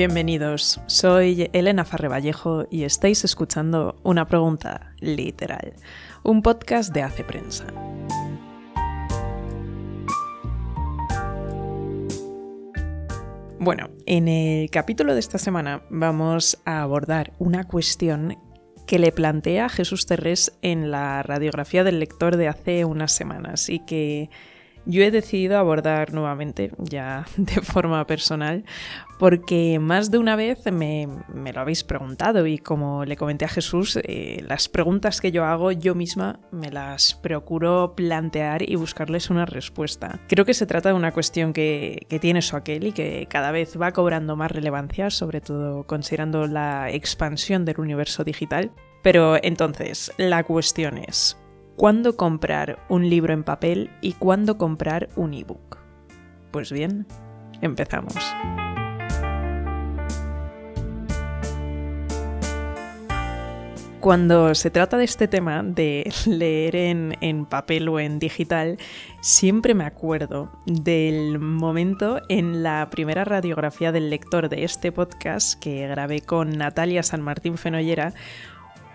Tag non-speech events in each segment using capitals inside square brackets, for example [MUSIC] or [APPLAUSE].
Bienvenidos, soy Elena Farre Vallejo y estáis escuchando Una Pregunta Literal, un podcast de Hace Prensa. Bueno, en el capítulo de esta semana vamos a abordar una cuestión que le plantea Jesús Terrés en la radiografía del lector de hace unas semanas y que yo he decidido abordar nuevamente, ya [LAUGHS] de forma personal, porque más de una vez me, lo habéis preguntado y como le comenté a Jesús, eh, las preguntas que yo hago yo misma me las procuro plantear y buscarles una respuesta. Creo que se trata de una cuestión que, que tiene su aquel y que cada vez va cobrando más relevancia, sobre todo considerando la expansión del universo digital. Pero entonces, la cuestión es, cuándo comprar un libro en papel y cuándo comprar un ebook. Pues bien, empezamos. Cuando se trata de este tema de [LAUGHS] leer en, papel o en digital, siempre me acuerdo del momento en la primera radiografía del lector de este podcast que grabé con Natalia San Martín Fenollera,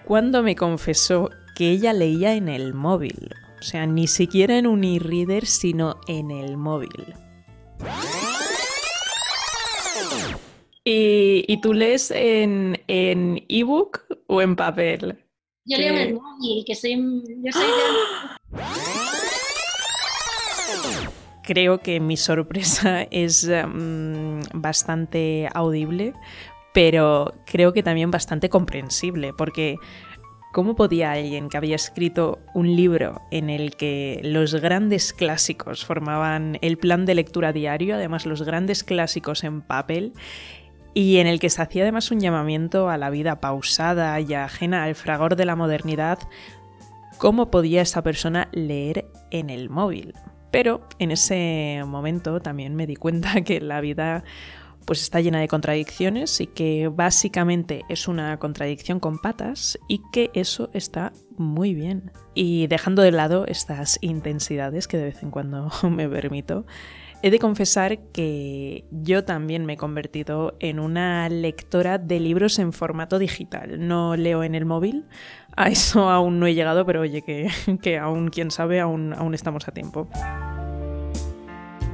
cuando me confesó que ella leía en el móvil. O sea, ni siquiera en un e-reader, sino en el móvil. ¿Y, tú lees en ebook o en papel? Yo leo en el móvil, que soy... Yo soy Creo que mi sorpresa es mm, bastante audible, pero creo que también bastante comprensible, porque ¿Cómo podía alguien que había escrito un libro en el que los grandes clásicos formaban el plan de lectura diario, además los grandes clásicos en papel, y en el que se hacía además un llamamiento a la vida pausada y ajena al fragor de la modernidad, ¿cómo podía esa persona leer en el móvil? Pero en ese momento también me di cuenta [LAUGHS] que la vida pues está llena de contradicciones y que básicamente es una contradicción con patas y que eso está muy bien. Y dejando de lado estas intensidades que de vez en cuando [LAUGHS] me permito, he de confesar que yo también me he convertido en una lectora de libros en formato digital. No leo en el móvil, a eso aún no he llegado, pero oye, que, [LAUGHS] que aún, quién sabe, aún, aún estamos a tiempo.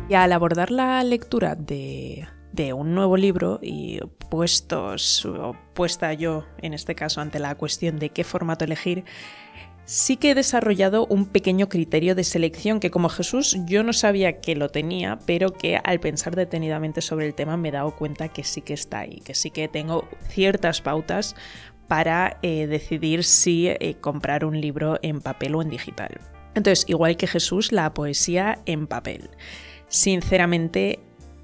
Y al abordar la lectura de de un nuevo libro y puestos, o puesta yo en este caso ante la cuestión de qué formato elegir, sí que he desarrollado un pequeño criterio de selección que como Jesús yo no sabía que lo tenía, pero que al pensar detenidamente sobre el tema me he dado cuenta que sí que está ahí, que sí que tengo ciertas pautas para eh, decidir si eh, comprar un libro en papel o en digital. Entonces, igual que Jesús, la poesía en papel. Sinceramente,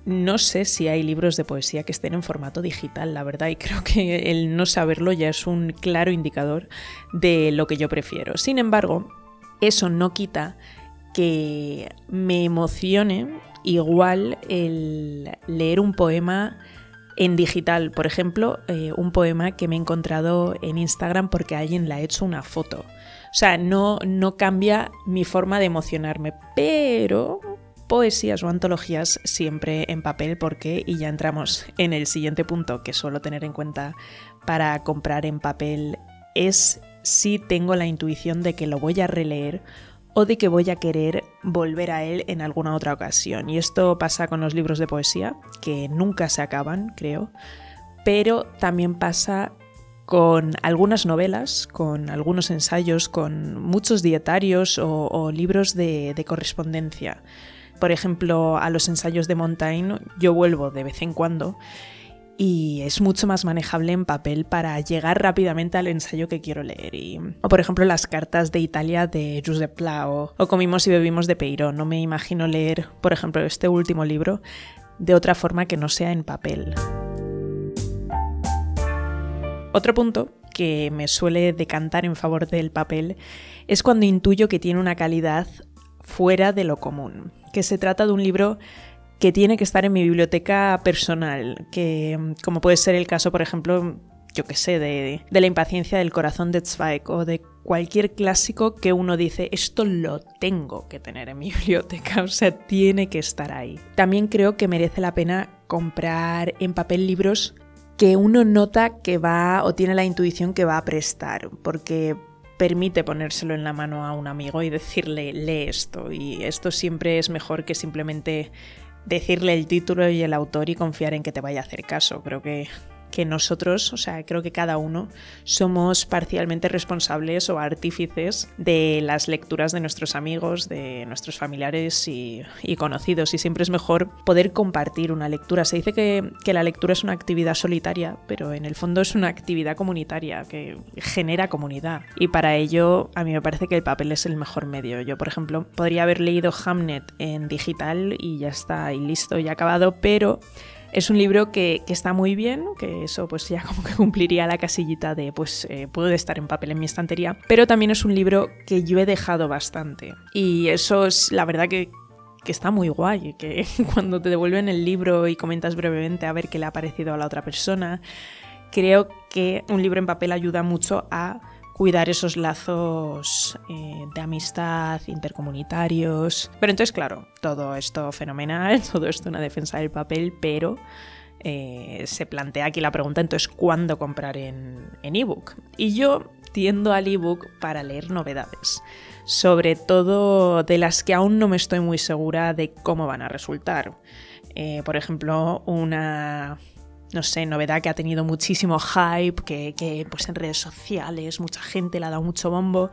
no sé si hay libros de poesía que estén en formato digital, la verdad, y creo que el no saberlo ya es un claro indicador de lo que yo prefiero. Sin embargo, eso no quita que me emocione igual el leer un poema en digital, por ejemplo, eh, un poema que me he encontrado en Instagram porque alguien le ha hecho una foto. O sea, no, no cambia mi forma de emocionarme, pero poesías o antologías siempre en papel porque, y ya entramos en el siguiente punto que suelo tener en cuenta para comprar en papel, es si tengo la intuición de que lo voy a releer o de que voy a querer volver a él en alguna otra ocasión. Y esto pasa con los libros de poesía, que nunca se acaban, creo, pero también pasa con algunas novelas, con algunos ensayos, con muchos dietarios o, libros de correspondencia. Por ejemplo, a los ensayos de Montaigne yo vuelvo de vez en cuando y es mucho más manejable en papel para llegar rápidamente al ensayo que quiero leer. o por ejemplo las cartas de Italia de Giuseppe Pla o, Comimos y bebimos de Peiro. No me imagino leer, por ejemplo, este último libro de otra forma que no sea en papel. Otro punto que me suele decantar en favor del papel es cuando intuyo que tiene una calidad fuera de lo común, que se trata de un libro que tiene que estar en mi biblioteca personal, que como puede ser el caso, por ejemplo, yo que sé, de, de, la impaciencia del corazón de Zweig o de cualquier clásico que uno dice, esto lo tengo que tener en mi [LAUGHS] biblioteca, o sea, tiene que estar ahí. También creo que merece la pena comprar en papel libros que uno nota que va o tiene la intuición que va a prestar, porque permite ponérselo en la mano a un amigo y decirle, lee esto. Y esto siempre es mejor que simplemente decirle el título y el autor y confiar en que te vaya a hacer caso. Creo que que nosotros, o sea, creo que cada uno somos parcialmente responsables o artífices de las lecturas de nuestros amigos, de nuestros familiares y, conocidos. Y siempre es mejor poder compartir una lectura. Se dice que, que, la lectura es una actividad solitaria, pero en el fondo es una actividad comunitaria que genera comunidad. Y para ello, a mí me parece que el papel es el mejor medio. Yo, por ejemplo, podría haber leído Hamnet en digital y ya está, y listo, y acabado, pero es un libro que, está muy bien, que eso pues ya como que cumpliría la casillita de pues eh, puede estar en papel en mi estantería, pero también es un libro que yo he dejado bastante. Y eso es la verdad que, que está muy guay, que [LAUGHS] cuando te devuelven el libro y comentas brevemente a ver qué le ha parecido a la otra persona, creo que un libro en papel ayuda mucho a cuidar esos lazos eh, de amistad intercomunitarios. Pero entonces, claro, todo esto fenomenal, [LAUGHS] todo esto una defensa del papel, pero eh, se plantea aquí la pregunta, entonces, ¿cuándo comprar en ebook? y yo tiendo al ebook para leer novedades, sobre todo de las que aún no me estoy muy segura de cómo van a resultar. Eh, por ejemplo, una no sé, novedad que ha tenido muchísimo hype, que, pues en redes sociales mucha gente le ha dado mucho bombo,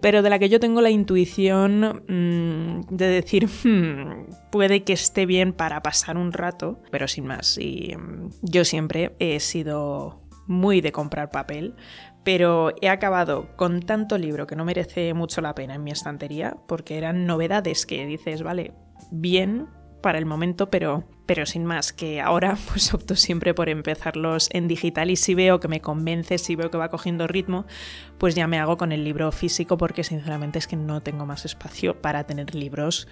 pero de la que yo tengo la intuición mm, de decir, [LAUGHS] hmm, puede que esté bien para pasar un rato, pero sin más. Y mm, yo siempre he sido muy de comprar papel, pero he acabado con tanto libro que no merece mucho la pena en mi estantería, porque eran novedades que dices, vale, bien, para el momento, pero, pero sin más, que ahora [LAUGHS] pues opto siempre por empezarlos en digital y si veo que me convence, si veo que va cogiendo ritmo, pues ya me hago con el libro físico porque sinceramente es que no tengo más espacio para tener libros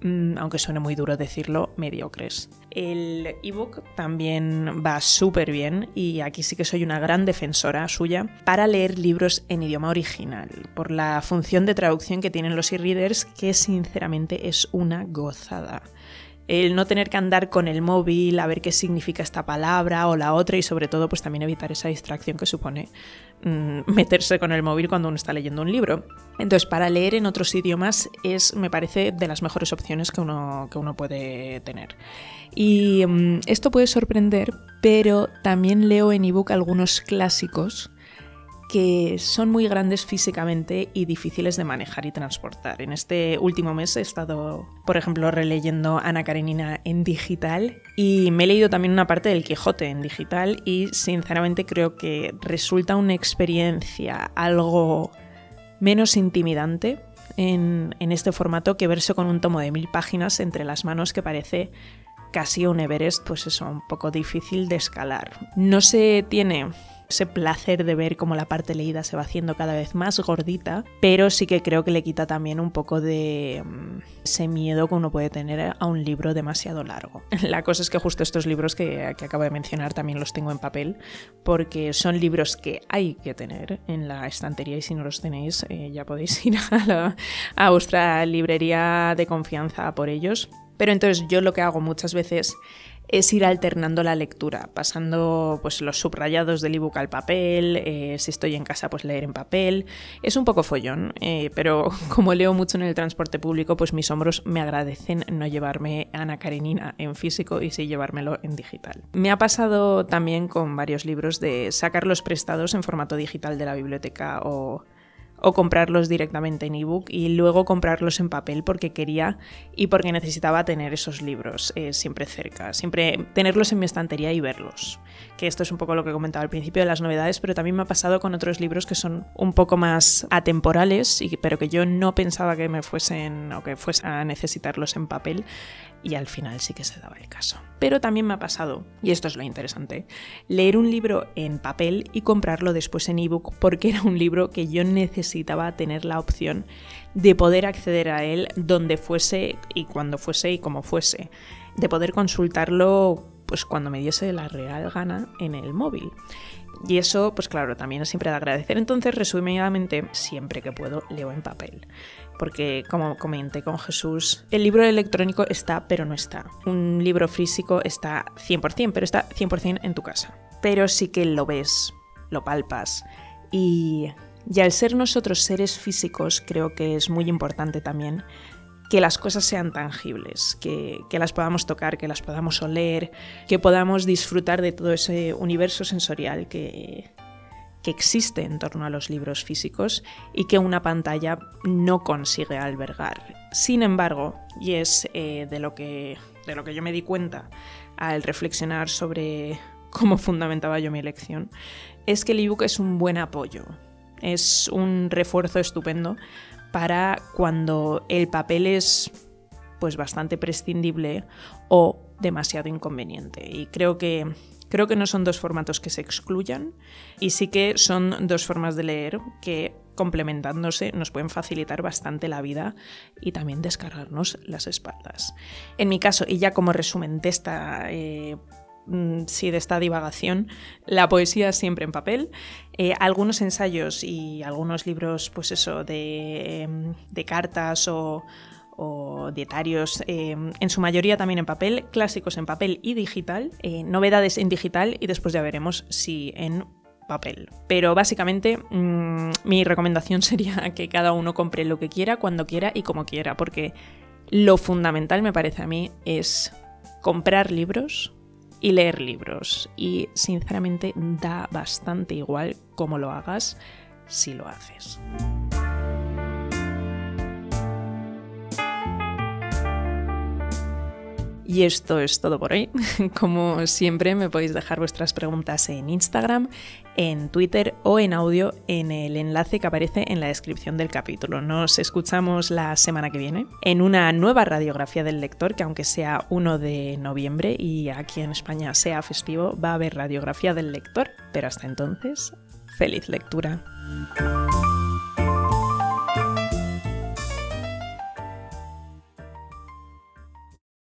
mm, aunque suene muy duro decirlo, mediocres. El ebook también va súper bien y aquí sí que soy una gran defensora suya para leer libros en idioma original, por la función de traducción que tienen los e-readers que sinceramente es una gozada el no tener que andar con el móvil a ver qué significa esta palabra o la otra y sobre todo pues también evitar esa distracción que supone mm, [LAUGHS] meterse con el móvil cuando uno está leyendo un libro. Entonces para leer en otros idiomas es me parece de las mejores opciones que uno, que uno puede tener. Y mm, esto puede sorprender, pero también leo en ebook algunos clásicos que son muy grandes físicamente y difíciles de manejar y transportar. En este último mes he estado, por ejemplo, releyendo Ana Karenina en digital y me he leído también una parte del Quijote en digital y sinceramente creo que resulta una experiencia algo menos intimidante en, en este formato que verse con un tomo de mil páginas entre las manos que parece casi un Everest, pues eso, un poco difícil de escalar. No se tiene ese placer de ver cómo la parte leída se va haciendo cada vez más gordita, pero sí que creo que le quita también un poco de mm, ese miedo que uno puede tener a un libro demasiado largo. [LAUGHS] La cosa es que justo estos libros que, acabo de mencionar también los tengo en papel, porque son libros que hay que tener en la estantería y si no los tenéis eh, ya podéis [LAUGHS] ir a, a vuestra librería de confianza por ellos. Pero entonces yo lo que hago muchas veces es ir alternando la lectura, pasando pues, los subrayados del ebook al papel, eh, si estoy en casa pues leer en papel. Es un poco follón, eh, pero [LAUGHS] como leo mucho en el transporte público, pues mis hombros me agradecen no llevarme Ana Karenina en físico y sí llevármelo en digital. Me ha pasado también con varios libros de sacarlos prestados en formato digital de la biblioteca o o comprarlos directamente en ebook y luego comprarlos en papel porque quería y porque necesitaba tener esos libros eh, siempre cerca, siempre tenerlos en mi estantería y verlos. Que esto es un poco lo que comentaba al principio de las novedades, pero también me ha pasado con otros libros que son un poco más atemporales, y, pero que yo no pensaba que me fuesen o que fuese a necesitarlos en papel y al final sí que se daba el caso. Pero también me ha pasado, y esto es lo interesante, leer un libro en papel y comprarlo después en ebook porque era un libro que yo necesitaba tener la opción de poder acceder a él donde fuese y cuando fuese y como fuese, de poder consultarlo pues cuando me diese la real gana en el móvil. y eso, pues claro, también es siempre de agradecer. Entonces, resumidamente, siempre que puedo, leo en papel. Porque, como comenté con Jesús, el libro electrónico está, pero no está. Un libro físico está 100%, pero está 100% en tu casa. Pero sí que lo ves, lo palpas. Y, y al ser nosotros seres físicos, creo que es muy importante también que las cosas sean tangibles, que, las podamos tocar, que las podamos oler, que podamos disfrutar de todo ese universo sensorial que, que existe en torno a los libros físicos y que una pantalla no consigue albergar. Sin embargo, y es eh, de, lo que, de lo que yo me di cuenta al reflexionar sobre [LAUGHS] cómo fundamentaba yo mi elección, es que el ebook es un buen apoyo, es un refuerzo estupendo para cuando el papel es pues bastante prescindible o demasiado inconveniente. Y creo que creo que no son dos formatos que se excluyan y sí que son dos formas de leer que complementándose nos pueden facilitar bastante la vida y también descargarnos las espaldas. En mi caso, y ya como resumen de esta eh, Mm, de esta divagación, la poesía siempre en papel, eh, algunos ensayos y algunos libros, pues eso, de, em, cartas o, dietarios, em, en su mayoría también en papel, clásicos en papel y digital, eh, novedades en digital y después ya veremos si en papel. Pero básicamente mm, mi recomendación [LAUGHS] sería que cada uno compre lo que quiera, cuando quiera y como quiera, porque lo fundamental me parece a mí es comprar libros, y leer libros. Y sinceramente da bastante igual cómo lo hagas si lo haces. Y esto es todo por hoy. [LAUGHS] Como siempre, me podéis dejar vuestras preguntas en Instagram, en Twitter o en audio en el enlace que aparece en la descripción del capítulo. Nos escuchamos la semana que viene en una nueva radiografía del lector, que aunque sea 1 de noviembre y aquí en España sea festivo, va a haber radiografía del lector. Pero hasta entonces, feliz lectura.